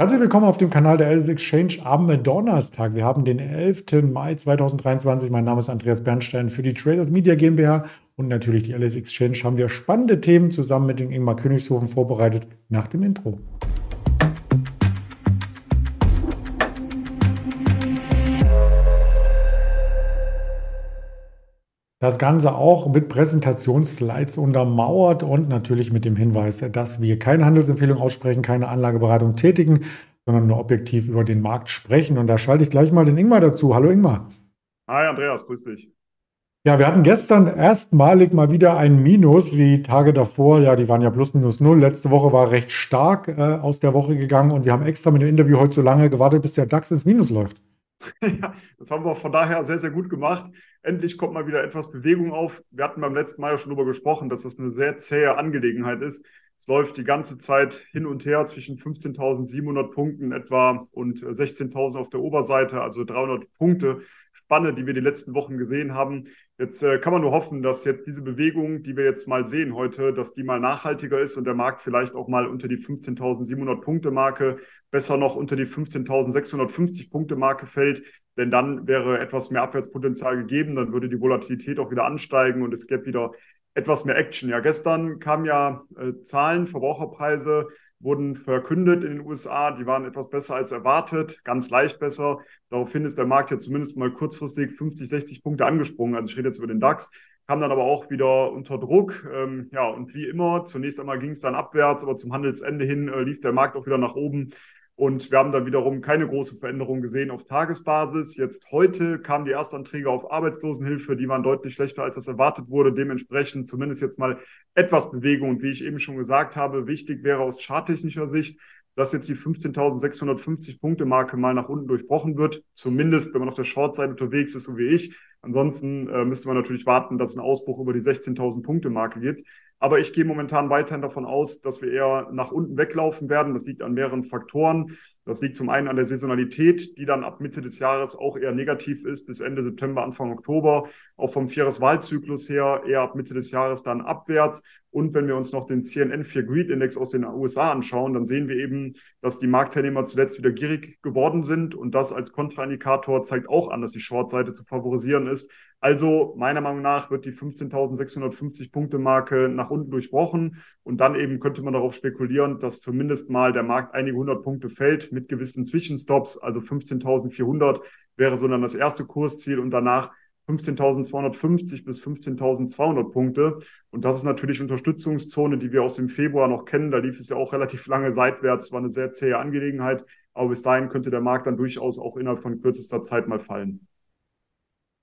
Herzlich willkommen auf dem Kanal der LS Exchange am Donnerstag. Wir haben den 11. Mai 2023. Mein Name ist Andreas Bernstein für die Traders Media GmbH und natürlich die LS Exchange haben wir spannende Themen zusammen mit dem Ingmar Königshofen vorbereitet nach dem Intro. Das Ganze auch mit Präsentationsslides untermauert und natürlich mit dem Hinweis, dass wir keine Handelsempfehlung aussprechen, keine Anlageberatung tätigen, sondern nur objektiv über den Markt sprechen. Und da schalte ich gleich mal den Ingmar dazu. Hallo Ingmar. Hi Andreas, grüß dich. Ja, wir hatten gestern erstmalig mal wieder ein Minus. Die Tage davor, ja, die waren ja plus minus null. Letzte Woche war recht stark äh, aus der Woche gegangen und wir haben extra mit dem Interview heute so lange gewartet, bis der DAX ins Minus läuft. Das haben wir von daher sehr, sehr gut gemacht. Endlich kommt mal wieder etwas Bewegung auf. Wir hatten beim letzten Mal ja schon darüber gesprochen, dass das eine sehr zähe Angelegenheit ist. Es läuft die ganze Zeit hin und her zwischen 15.700 Punkten etwa und 16.000 auf der Oberseite, also 300 Punkte Spanne, die wir die letzten Wochen gesehen haben. Jetzt äh, kann man nur hoffen, dass jetzt diese Bewegung, die wir jetzt mal sehen heute, dass die mal nachhaltiger ist und der Markt vielleicht auch mal unter die 15.700 Punkte Marke, besser noch unter die 15.650 Punkte Marke fällt. Denn dann wäre etwas mehr Abwärtspotenzial gegeben, dann würde die Volatilität auch wieder ansteigen und es gäbe wieder etwas mehr Action. Ja, gestern kamen ja äh, Zahlen, Verbraucherpreise wurden verkündet in den USA. Die waren etwas besser als erwartet, ganz leicht besser. Daraufhin ist der Markt ja zumindest mal kurzfristig 50, 60 Punkte angesprungen. Also ich rede jetzt über den DAX, kam dann aber auch wieder unter Druck. Ähm, ja, und wie immer, zunächst einmal ging es dann abwärts, aber zum Handelsende hin äh, lief der Markt auch wieder nach oben. Und wir haben dann wiederum keine große Veränderung gesehen auf Tagesbasis. Jetzt heute kamen die Erstanträge auf Arbeitslosenhilfe, die waren deutlich schlechter, als das erwartet wurde. Dementsprechend zumindest jetzt mal etwas Bewegung. Und wie ich eben schon gesagt habe, wichtig wäre aus charttechnischer Sicht, dass jetzt die 15.650 Punkte Marke mal nach unten durchbrochen wird. Zumindest, wenn man auf der Short-Seite unterwegs ist, so wie ich. Ansonsten äh, müsste man natürlich warten, dass einen Ausbruch über die 16.000 Punkte Marke gibt. Aber ich gehe momentan weiterhin davon aus, dass wir eher nach unten weglaufen werden. Das liegt an mehreren Faktoren. Das liegt zum einen an der Saisonalität, die dann ab Mitte des Jahres auch eher negativ ist, bis Ende September, Anfang Oktober. Auch vom Viereswahlzyklus her eher ab Mitte des Jahres dann abwärts. Und wenn wir uns noch den CNN 4 Greed Index aus den USA anschauen, dann sehen wir eben, dass die Marktteilnehmer zuletzt wieder gierig geworden sind. Und das als Kontraindikator zeigt auch an, dass die Shortseite zu favorisieren ist. Also meiner Meinung nach wird die 15.650 Punkte Marke nach unten durchbrochen. Und dann eben könnte man darauf spekulieren, dass zumindest mal der Markt einige hundert Punkte fällt mit gewissen Zwischenstops. Also 15.400 wäre so dann das erste Kursziel und danach 15.250 bis 15.200 Punkte. Und das ist natürlich Unterstützungszone, die wir aus dem Februar noch kennen. Da lief es ja auch relativ lange seitwärts, war eine sehr zähe Angelegenheit. Aber bis dahin könnte der Markt dann durchaus auch innerhalb von kürzester Zeit mal fallen.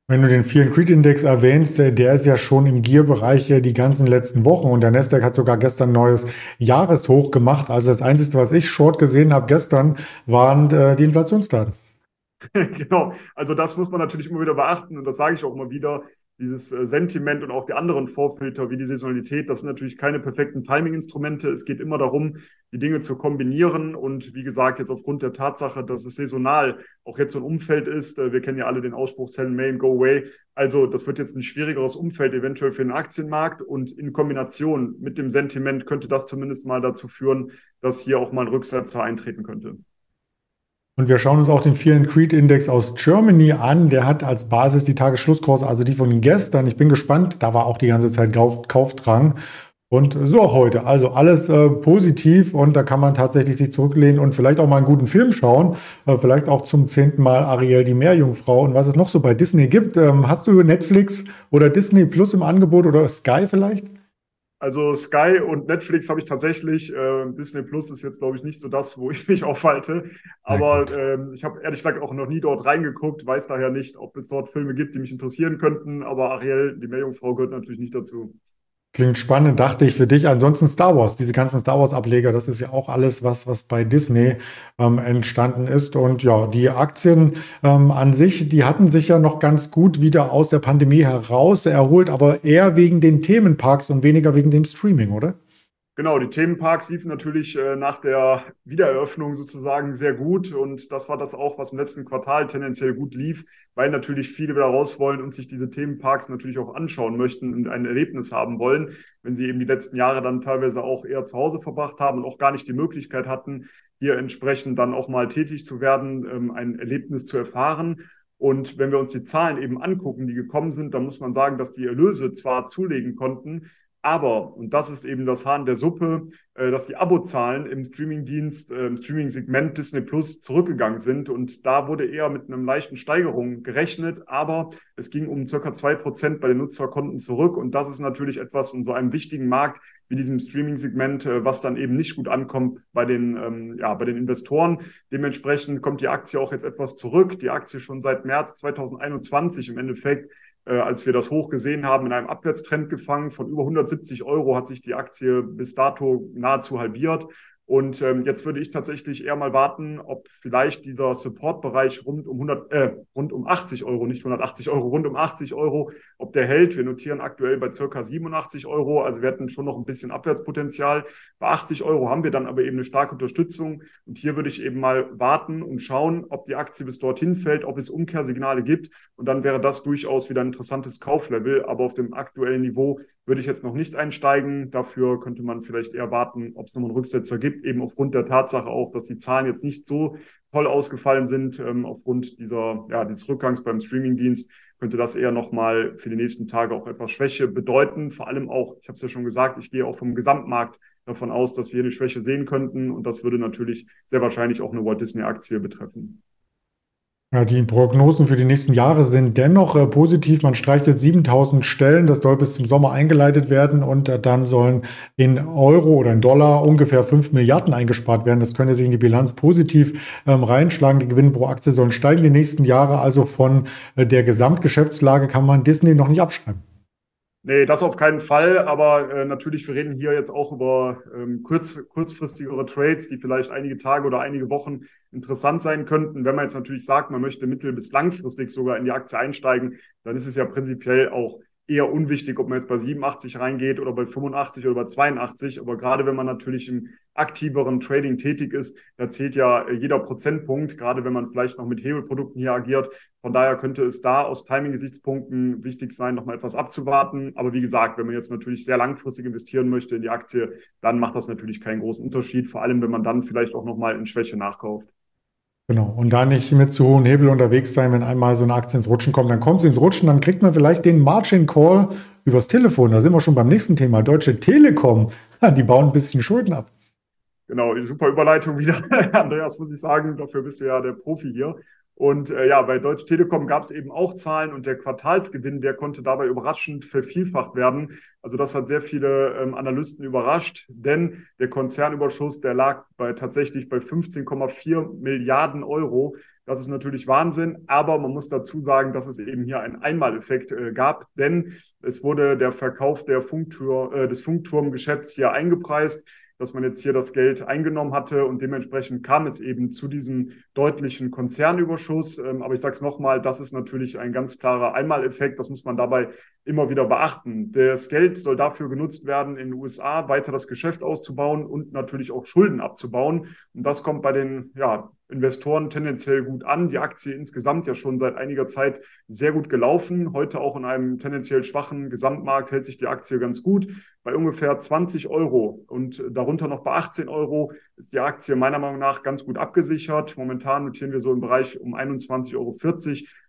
Wenn du den Fear and Creed Index erwähnst, der ist ja schon im Gear-Bereich die ganzen letzten Wochen und der Nasdaq hat sogar gestern neues Jahreshoch gemacht. Also das Einzige, was ich short gesehen habe gestern, waren äh, die Inflationsdaten. genau, also das muss man natürlich immer wieder beachten und das sage ich auch immer wieder. Dieses äh, Sentiment und auch die anderen Vorfilter wie die Saisonalität, das sind natürlich keine perfekten Timing-Instrumente. Es geht immer darum, die Dinge zu kombinieren. Und wie gesagt, jetzt aufgrund der Tatsache, dass es saisonal auch jetzt so ein Umfeld ist, äh, wir kennen ja alle den Ausspruch Sell May and Go Away. Also das wird jetzt ein schwierigeres Umfeld eventuell für den Aktienmarkt. Und in Kombination mit dem Sentiment könnte das zumindest mal dazu führen, dass hier auch mal ein Rücksetzer eintreten könnte. Und wir schauen uns auch den Fear and Creed Index aus Germany an. Der hat als Basis die Tagesschlusskurse, also die von gestern. Ich bin gespannt. Da war auch die ganze Zeit Kauf Kaufdrang. Und so auch heute. Also alles äh, positiv und da kann man tatsächlich sich zurücklehnen und vielleicht auch mal einen guten Film schauen. Äh, vielleicht auch zum zehnten Mal Ariel die Meerjungfrau und was es noch so bei Disney gibt. Ähm, hast du Netflix oder Disney Plus im Angebot oder Sky vielleicht? Also Sky und Netflix habe ich tatsächlich. Äh, Disney Plus ist jetzt, glaube ich, nicht so das, wo ich mich aufhalte. Aber ähm, ich habe ehrlich gesagt auch noch nie dort reingeguckt, weiß daher nicht, ob es dort Filme gibt, die mich interessieren könnten. Aber Ariel, die Meerjungfrau, gehört natürlich nicht dazu. Klingt spannend, dachte ich für dich. Ansonsten Star Wars, diese ganzen Star Wars-Ableger, das ist ja auch alles, was, was bei Disney ähm, entstanden ist. Und ja, die Aktien ähm, an sich, die hatten sich ja noch ganz gut wieder aus der Pandemie heraus erholt, aber eher wegen den Themenparks und weniger wegen dem Streaming, oder? Genau, die Themenparks liefen natürlich äh, nach der Wiedereröffnung sozusagen sehr gut und das war das auch, was im letzten Quartal tendenziell gut lief, weil natürlich viele wieder raus wollen und sich diese Themenparks natürlich auch anschauen möchten und ein Erlebnis haben wollen, wenn sie eben die letzten Jahre dann teilweise auch eher zu Hause verbracht haben und auch gar nicht die Möglichkeit hatten, hier entsprechend dann auch mal tätig zu werden, ähm, ein Erlebnis zu erfahren. Und wenn wir uns die Zahlen eben angucken, die gekommen sind, dann muss man sagen, dass die Erlöse zwar zulegen konnten, aber, und das ist eben das Hahn der Suppe, äh, dass die Abozahlen im Streamingdienst, äh, im Streaming-Segment Disney Plus zurückgegangen sind. Und da wurde eher mit einer leichten Steigerung gerechnet, aber es ging um circa zwei Prozent bei den Nutzerkonten zurück. Und das ist natürlich etwas in so einem wichtigen Markt wie diesem Streaming-Segment, äh, was dann eben nicht gut ankommt bei den, ähm, ja, bei den Investoren. Dementsprechend kommt die Aktie auch jetzt etwas zurück. Die Aktie schon seit März 2021 im Endeffekt äh, als wir das hoch gesehen haben, in einem Abwärtstrend gefangen. Von über 170 Euro hat sich die Aktie bis dato nahezu halbiert. Und ähm, jetzt würde ich tatsächlich eher mal warten, ob vielleicht dieser Support-Bereich rund um 100, äh, rund um 80 Euro, nicht 180 Euro, rund um 80 Euro, ob der hält. Wir notieren aktuell bei circa 87 Euro, also wir hätten schon noch ein bisschen Abwärtspotenzial. Bei 80 Euro haben wir dann aber eben eine starke Unterstützung. Und hier würde ich eben mal warten und schauen, ob die Aktie bis dorthin fällt, ob es Umkehrsignale gibt. Und dann wäre das durchaus wieder ein interessantes Kauflevel. Aber auf dem aktuellen Niveau würde ich jetzt noch nicht einsteigen. Dafür könnte man vielleicht eher warten, ob es nochmal einen Rücksetzer gibt, eben aufgrund der Tatsache auch, dass die Zahlen jetzt nicht so toll ausgefallen sind. Ähm, aufgrund dieser, ja, dieses Rückgangs beim Streamingdienst könnte das eher nochmal für die nächsten Tage auch etwas Schwäche bedeuten. Vor allem auch, ich habe es ja schon gesagt, ich gehe auch vom Gesamtmarkt davon aus, dass wir eine Schwäche sehen könnten. Und das würde natürlich sehr wahrscheinlich auch eine Walt Disney-Aktie betreffen. Ja, die Prognosen für die nächsten Jahre sind dennoch äh, positiv. Man streicht jetzt 7000 Stellen. Das soll bis zum Sommer eingeleitet werden und äh, dann sollen in Euro oder in Dollar ungefähr 5 Milliarden eingespart werden. Das könnte sich in die Bilanz positiv ähm, reinschlagen. Die Gewinne pro Aktie sollen steigen die nächsten Jahre. Also von äh, der Gesamtgeschäftslage kann man Disney noch nicht abschreiben. Nee, das auf keinen Fall. Aber äh, natürlich, wir reden hier jetzt auch über ähm, kurz, kurzfristigere Trades, die vielleicht einige Tage oder einige Wochen interessant sein könnten. Wenn man jetzt natürlich sagt, man möchte mittel- bis langfristig sogar in die Aktie einsteigen, dann ist es ja prinzipiell auch eher unwichtig, ob man jetzt bei 87 reingeht oder bei 85 oder bei 82. Aber gerade wenn man natürlich im aktiveren Trading tätig ist, da zählt ja jeder Prozentpunkt, gerade wenn man vielleicht noch mit Hebelprodukten hier agiert. Von daher könnte es da aus Timing-Gesichtspunkten wichtig sein, nochmal etwas abzuwarten. Aber wie gesagt, wenn man jetzt natürlich sehr langfristig investieren möchte in die Aktie, dann macht das natürlich keinen großen Unterschied. Vor allem, wenn man dann vielleicht auch nochmal in Schwäche nachkauft. Genau. Und da nicht mit zu hohen Hebel unterwegs sein, wenn einmal so eine Aktie ins Rutschen kommt, dann kommt sie ins Rutschen, dann kriegt man vielleicht den Margin Call übers Telefon. Da sind wir schon beim nächsten Thema. Deutsche Telekom, die bauen ein bisschen Schulden ab. Genau, super Überleitung wieder. Andreas, muss ich sagen, dafür bist du ja der Profi hier. Und äh, ja, bei Deutsche Telekom gab es eben auch Zahlen und der Quartalsgewinn, der konnte dabei überraschend vervielfacht werden. Also das hat sehr viele ähm, Analysten überrascht, denn der Konzernüberschuss, der lag bei tatsächlich bei 15,4 Milliarden Euro. Das ist natürlich Wahnsinn, aber man muss dazu sagen, dass es eben hier einen Einmaleffekt äh, gab, denn es wurde der Verkauf der Funktür, äh, des Funkturmgeschäfts hier eingepreist dass man jetzt hier das Geld eingenommen hatte und dementsprechend kam es eben zu diesem deutlichen Konzernüberschuss. Ähm, aber ich sage es nochmal, das ist natürlich ein ganz klarer Einmaleffekt. Das muss man dabei immer wieder beachten. Das Geld soll dafür genutzt werden, in den USA weiter das Geschäft auszubauen und natürlich auch Schulden abzubauen. Und das kommt bei den ja, Investoren tendenziell gut an. Die Aktie insgesamt ja schon seit einiger Zeit sehr gut gelaufen. Heute auch in einem tendenziell schwachen Gesamtmarkt hält sich die Aktie ganz gut. Bei ungefähr 20 Euro und darunter noch bei 18 Euro ist die Aktie meiner Meinung nach ganz gut abgesichert. Momentan notieren wir so im Bereich um 21,40 Euro.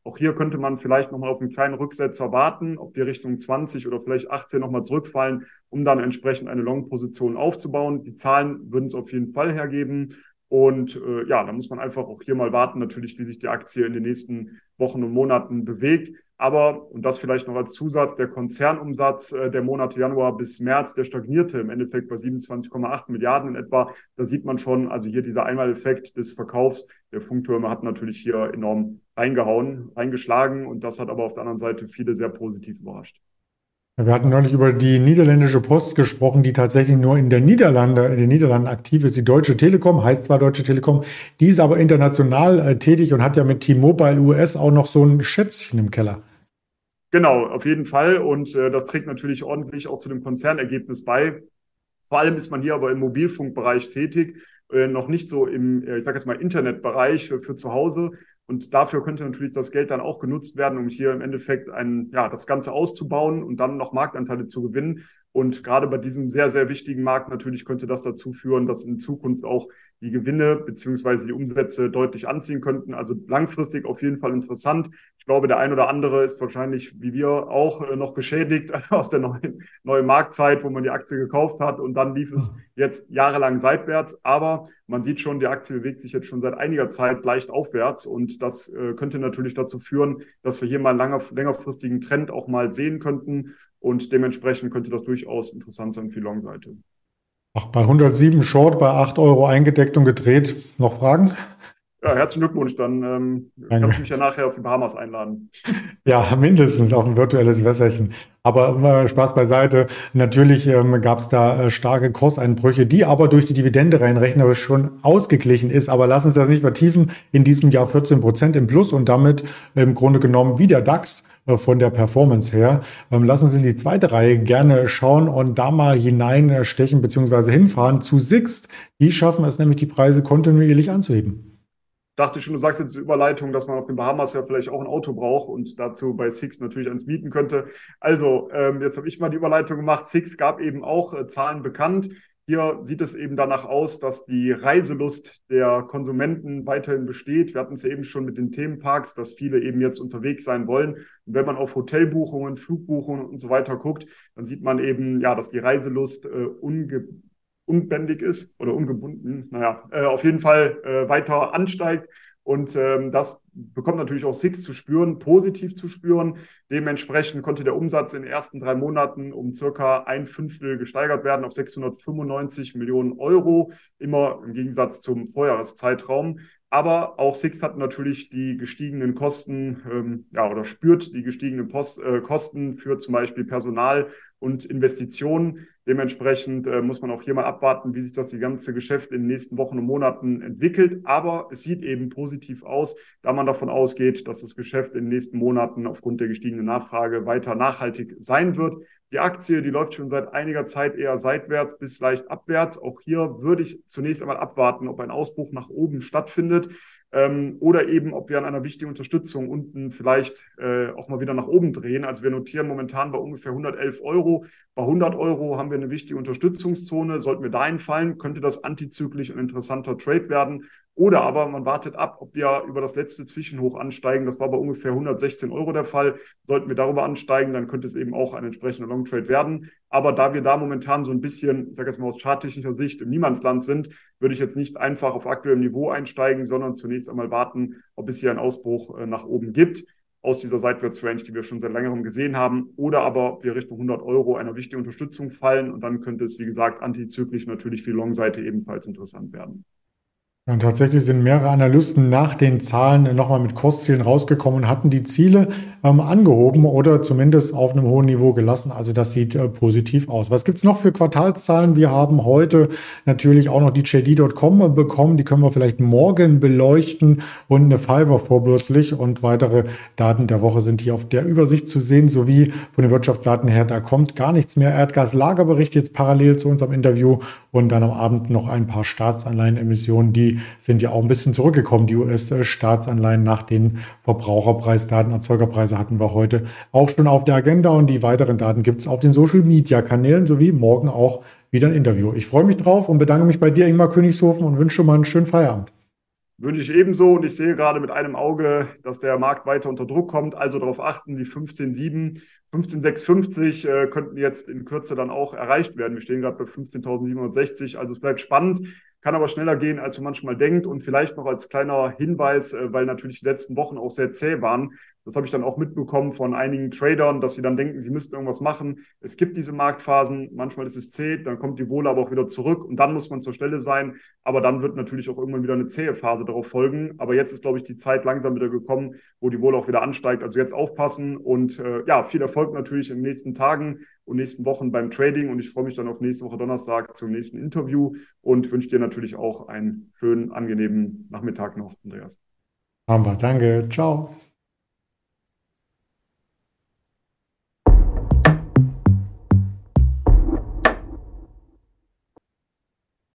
Auch hier könnte man vielleicht nochmal auf einen kleinen Rücksetzer warten, ob wir Richtung 20 oder vielleicht 18 nochmal zurückfallen, um dann entsprechend eine Long-Position aufzubauen. Die Zahlen würden es auf jeden Fall hergeben. Und äh, ja, da muss man einfach auch hier mal warten, natürlich, wie sich die Aktie in den nächsten Wochen und Monaten bewegt. Aber, und das vielleicht noch als Zusatz, der Konzernumsatz äh, der Monate Januar bis März, der stagnierte im Endeffekt bei 27,8 Milliarden in etwa. Da sieht man schon, also hier dieser Einmaleffekt des Verkaufs der Funktürme hat natürlich hier enorm reingehauen, reingeschlagen. Und das hat aber auf der anderen Seite viele sehr positiv überrascht. Wir hatten neulich über die niederländische Post gesprochen, die tatsächlich nur in der Niederlande, in den Niederlanden aktiv ist. Die Deutsche Telekom heißt zwar Deutsche Telekom, die ist aber international äh, tätig und hat ja mit T-Mobile US auch noch so ein Schätzchen im Keller. Genau, auf jeden Fall. Und äh, das trägt natürlich ordentlich auch zu dem Konzernergebnis bei. Vor allem ist man hier aber im Mobilfunkbereich tätig, äh, noch nicht so im, äh, ich sage jetzt mal, Internetbereich für, für zu Hause. Und dafür könnte natürlich das Geld dann auch genutzt werden, um hier im Endeffekt ein, ja, das Ganze auszubauen und dann noch Marktanteile zu gewinnen. Und gerade bei diesem sehr, sehr wichtigen Markt natürlich könnte das dazu führen, dass in Zukunft auch die Gewinne beziehungsweise die Umsätze deutlich anziehen könnten. Also langfristig auf jeden Fall interessant. Ich glaube, der ein oder andere ist wahrscheinlich, wie wir auch, äh, noch geschädigt aus der neuen, neuen Marktzeit, wo man die Aktie gekauft hat und dann lief es jetzt jahrelang seitwärts. Aber man sieht schon, die Aktie bewegt sich jetzt schon seit einiger Zeit leicht aufwärts und das äh, könnte natürlich dazu führen, dass wir hier mal einen langer, längerfristigen Trend auch mal sehen könnten. Und dementsprechend könnte das durchaus interessant sein für die Long-Seite. Ach, bei 107 Short, bei 8 Euro eingedeckt und gedreht. Noch Fragen? Ja, herzlichen Glückwunsch. Dann ähm, kannst du mich ja nachher auf die Bahamas einladen. Ja, mindestens auf ein virtuelles Wässerchen. Aber äh, Spaß beiseite. Natürlich ähm, gab es da äh, starke Kurseinbrüche, die aber durch die Dividende rein rechnerisch schon ausgeglichen ist. Aber lass uns das nicht vertiefen. In diesem Jahr 14 Prozent im Plus und damit im Grunde genommen wie der DAX von der Performance her. Ähm, lassen Sie in die zweite Reihe gerne schauen und da mal hineinstechen bzw. hinfahren zu Sixt. Die schaffen es nämlich, die Preise kontinuierlich anzuheben dachte schon, du sagst jetzt Überleitung, dass man auf den Bahamas ja vielleicht auch ein Auto braucht und dazu bei Six natürlich eins mieten könnte. Also, ähm, jetzt habe ich mal die Überleitung gemacht. Six gab eben auch äh, Zahlen bekannt. Hier sieht es eben danach aus, dass die Reiselust der Konsumenten weiterhin besteht. Wir hatten es eben schon mit den Themenparks, dass viele eben jetzt unterwegs sein wollen. Und wenn man auf Hotelbuchungen, Flugbuchungen und so weiter guckt, dann sieht man eben, ja, dass die Reiselust äh, unge unbändig ist oder ungebunden, naja, äh, auf jeden Fall äh, weiter ansteigt. Und ähm, das bekommt natürlich auch Six zu spüren, positiv zu spüren. Dementsprechend konnte der Umsatz in den ersten drei Monaten um circa ein Fünftel gesteigert werden auf 695 Millionen Euro, immer im Gegensatz zum Vorjahreszeitraum. Aber auch Six hat natürlich die gestiegenen Kosten, ähm, ja, oder spürt die gestiegenen Post, äh, Kosten für zum Beispiel Personal und Investitionen. Dementsprechend äh, muss man auch hier mal abwarten, wie sich das die ganze Geschäft in den nächsten Wochen und Monaten entwickelt. Aber es sieht eben positiv aus, da man davon ausgeht, dass das Geschäft in den nächsten Monaten aufgrund der gestiegenen Nachfrage weiter nachhaltig sein wird. Die Aktie, die läuft schon seit einiger Zeit eher seitwärts bis leicht abwärts. Auch hier würde ich zunächst einmal abwarten, ob ein Ausbruch nach oben stattfindet ähm, oder eben, ob wir an einer wichtigen Unterstützung unten vielleicht äh, auch mal wieder nach oben drehen. Also wir notieren momentan bei ungefähr 111 Euro. Bei 100 Euro haben wir eine wichtige Unterstützungszone. Sollten wir dahin fallen, könnte das antizyklisch ein interessanter Trade werden. Oder aber man wartet ab, ob wir über das letzte Zwischenhoch ansteigen. Das war bei ungefähr 116 Euro der Fall. Sollten wir darüber ansteigen, dann könnte es eben auch ein entsprechender Long Trade werden. Aber da wir da momentan so ein bisschen, ich sage jetzt mal aus charttechnischer Sicht, im Niemandsland sind, würde ich jetzt nicht einfach auf aktuellem Niveau einsteigen, sondern zunächst einmal warten, ob es hier einen Ausbruch äh, nach oben gibt. Aus dieser Seitwärtsrange, die wir schon seit längerem gesehen haben, oder aber wir Richtung 100 Euro einer wichtigen Unterstützung fallen. Und dann könnte es, wie gesagt, antizyklisch natürlich für die Long-Seite ebenfalls interessant werden. Ja, tatsächlich sind mehrere Analysten nach den Zahlen nochmal mit Kurszielen rausgekommen und hatten die Ziele ähm, angehoben oder zumindest auf einem hohen Niveau gelassen. Also das sieht äh, positiv aus. Was gibt's noch für Quartalszahlen? Wir haben heute natürlich auch noch die JD.com bekommen. Die können wir vielleicht morgen beleuchten und eine Fiverr vorbürstlich und weitere Daten der Woche sind hier auf der Übersicht zu sehen, sowie von den Wirtschaftsdaten her, da kommt gar nichts mehr. Erdgaslagerbericht jetzt parallel zu unserem Interview und dann am Abend noch ein paar Staatsanleihenemissionen, die sind ja auch ein bisschen zurückgekommen, die US-Staatsanleihen nach den Verbraucherpreisdaten. Erzeugerpreise hatten wir heute auch schon auf der Agenda und die weiteren Daten gibt es auf den Social-Media-Kanälen sowie morgen auch wieder ein Interview. Ich freue mich drauf und bedanke mich bei dir, Ingmar Königshofen, und wünsche mal einen schönen Feierabend. Wünsche ich ebenso und ich sehe gerade mit einem Auge, dass der Markt weiter unter Druck kommt. Also darauf achten, die 15,7, 15,650 äh, könnten jetzt in Kürze dann auch erreicht werden. Wir stehen gerade bei 15.760, also es bleibt spannend kann aber schneller gehen, als man manchmal denkt. Und vielleicht noch als kleiner Hinweis, äh, weil natürlich die letzten Wochen auch sehr zäh waren. Das habe ich dann auch mitbekommen von einigen Tradern, dass sie dann denken, sie müssten irgendwas machen. Es gibt diese Marktphasen, manchmal ist es zäh, dann kommt die Wohle aber auch wieder zurück und dann muss man zur Stelle sein. Aber dann wird natürlich auch irgendwann wieder eine zähe Phase darauf folgen. Aber jetzt ist, glaube ich, die Zeit langsam wieder gekommen, wo die Wohle auch wieder ansteigt. Also jetzt aufpassen und äh, ja, viel Erfolg natürlich in den nächsten Tagen und nächsten Wochen beim Trading. Und ich freue mich dann auf nächste Woche Donnerstag zum nächsten Interview und wünsche dir natürlich auch einen schönen, angenehmen Nachmittag noch, Andreas. Haben. Danke. Ciao.